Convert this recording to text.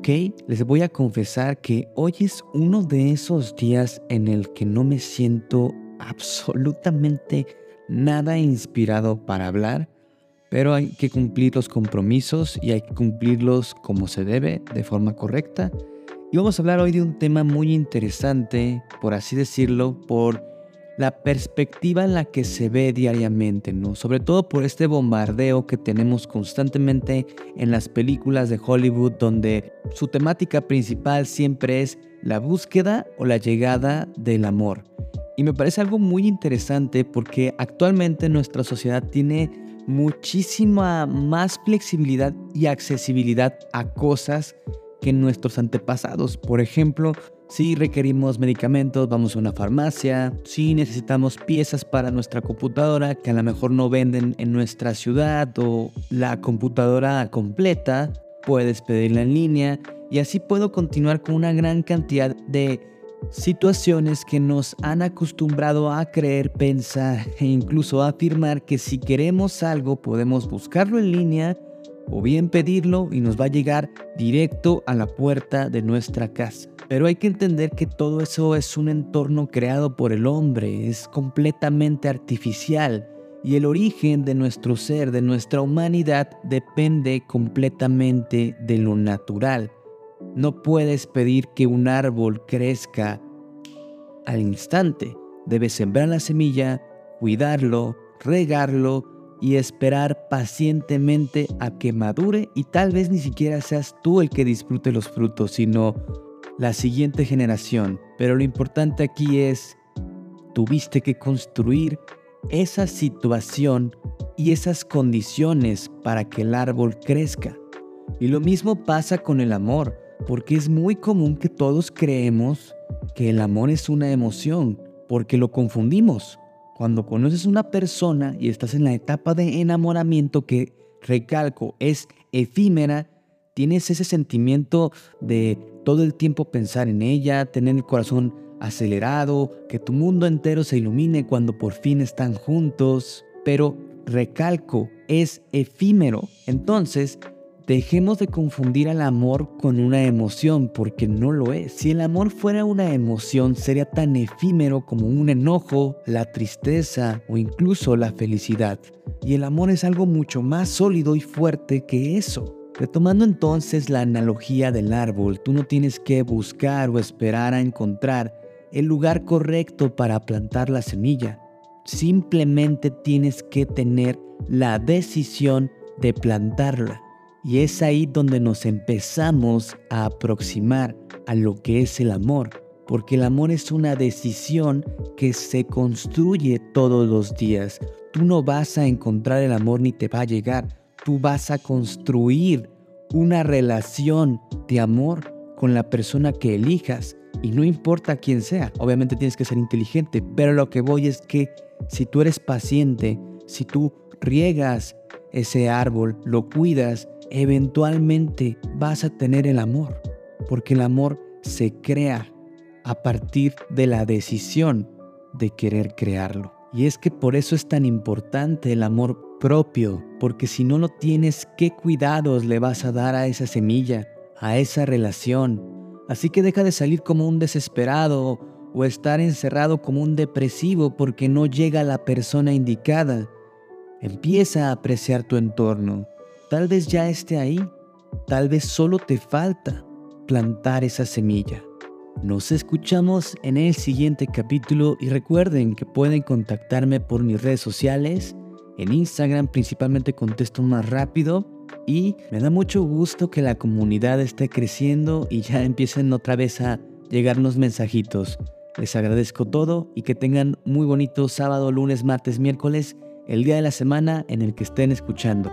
Ok, les voy a confesar que hoy es uno de esos días en el que no me siento absolutamente nada inspirado para hablar, pero hay que cumplir los compromisos y hay que cumplirlos como se debe, de forma correcta. Y vamos a hablar hoy de un tema muy interesante, por así decirlo, por la perspectiva en la que se ve diariamente, ¿no? Sobre todo por este bombardeo que tenemos constantemente en las películas de Hollywood donde su temática principal siempre es la búsqueda o la llegada del amor. Y me parece algo muy interesante porque actualmente nuestra sociedad tiene muchísima más flexibilidad y accesibilidad a cosas que nuestros antepasados. Por ejemplo, si requerimos medicamentos, vamos a una farmacia. Si necesitamos piezas para nuestra computadora que a lo mejor no venden en nuestra ciudad o la computadora completa, puedes pedirla en línea. Y así puedo continuar con una gran cantidad de situaciones que nos han acostumbrado a creer, pensar e incluso afirmar que si queremos algo podemos buscarlo en línea o bien pedirlo y nos va a llegar directo a la puerta de nuestra casa. Pero hay que entender que todo eso es un entorno creado por el hombre, es completamente artificial y el origen de nuestro ser, de nuestra humanidad, depende completamente de lo natural. No puedes pedir que un árbol crezca al instante. Debes sembrar la semilla, cuidarlo, regarlo y esperar pacientemente a que madure y tal vez ni siquiera seas tú el que disfrute los frutos, sino la siguiente generación. Pero lo importante aquí es, tuviste que construir esa situación y esas condiciones para que el árbol crezca. Y lo mismo pasa con el amor, porque es muy común que todos creemos que el amor es una emoción, porque lo confundimos. Cuando conoces una persona y estás en la etapa de enamoramiento que, recalco, es efímera, tienes ese sentimiento de todo el tiempo pensar en ella, tener el corazón acelerado, que tu mundo entero se ilumine cuando por fin están juntos, pero recalco, es efímero. Entonces, Dejemos de confundir al amor con una emoción, porque no lo es. Si el amor fuera una emoción, sería tan efímero como un enojo, la tristeza o incluso la felicidad. Y el amor es algo mucho más sólido y fuerte que eso. Retomando entonces la analogía del árbol, tú no tienes que buscar o esperar a encontrar el lugar correcto para plantar la semilla. Simplemente tienes que tener la decisión de plantarla. Y es ahí donde nos empezamos a aproximar a lo que es el amor, porque el amor es una decisión que se construye todos los días. Tú no vas a encontrar el amor ni te va a llegar, tú vas a construir una relación de amor con la persona que elijas. Y no importa quién sea, obviamente tienes que ser inteligente, pero lo que voy es que si tú eres paciente, si tú riegas ese árbol, lo cuidas, eventualmente vas a tener el amor, porque el amor se crea a partir de la decisión de querer crearlo. Y es que por eso es tan importante el amor propio, porque si no lo tienes, ¿qué cuidados le vas a dar a esa semilla, a esa relación? Así que deja de salir como un desesperado o estar encerrado como un depresivo porque no llega la persona indicada. Empieza a apreciar tu entorno, Tal vez ya esté ahí, tal vez solo te falta plantar esa semilla. Nos escuchamos en el siguiente capítulo y recuerden que pueden contactarme por mis redes sociales. En Instagram principalmente contesto más rápido y me da mucho gusto que la comunidad esté creciendo y ya empiecen otra vez a llegarnos mensajitos. Les agradezco todo y que tengan muy bonito sábado, lunes, martes, miércoles, el día de la semana en el que estén escuchando.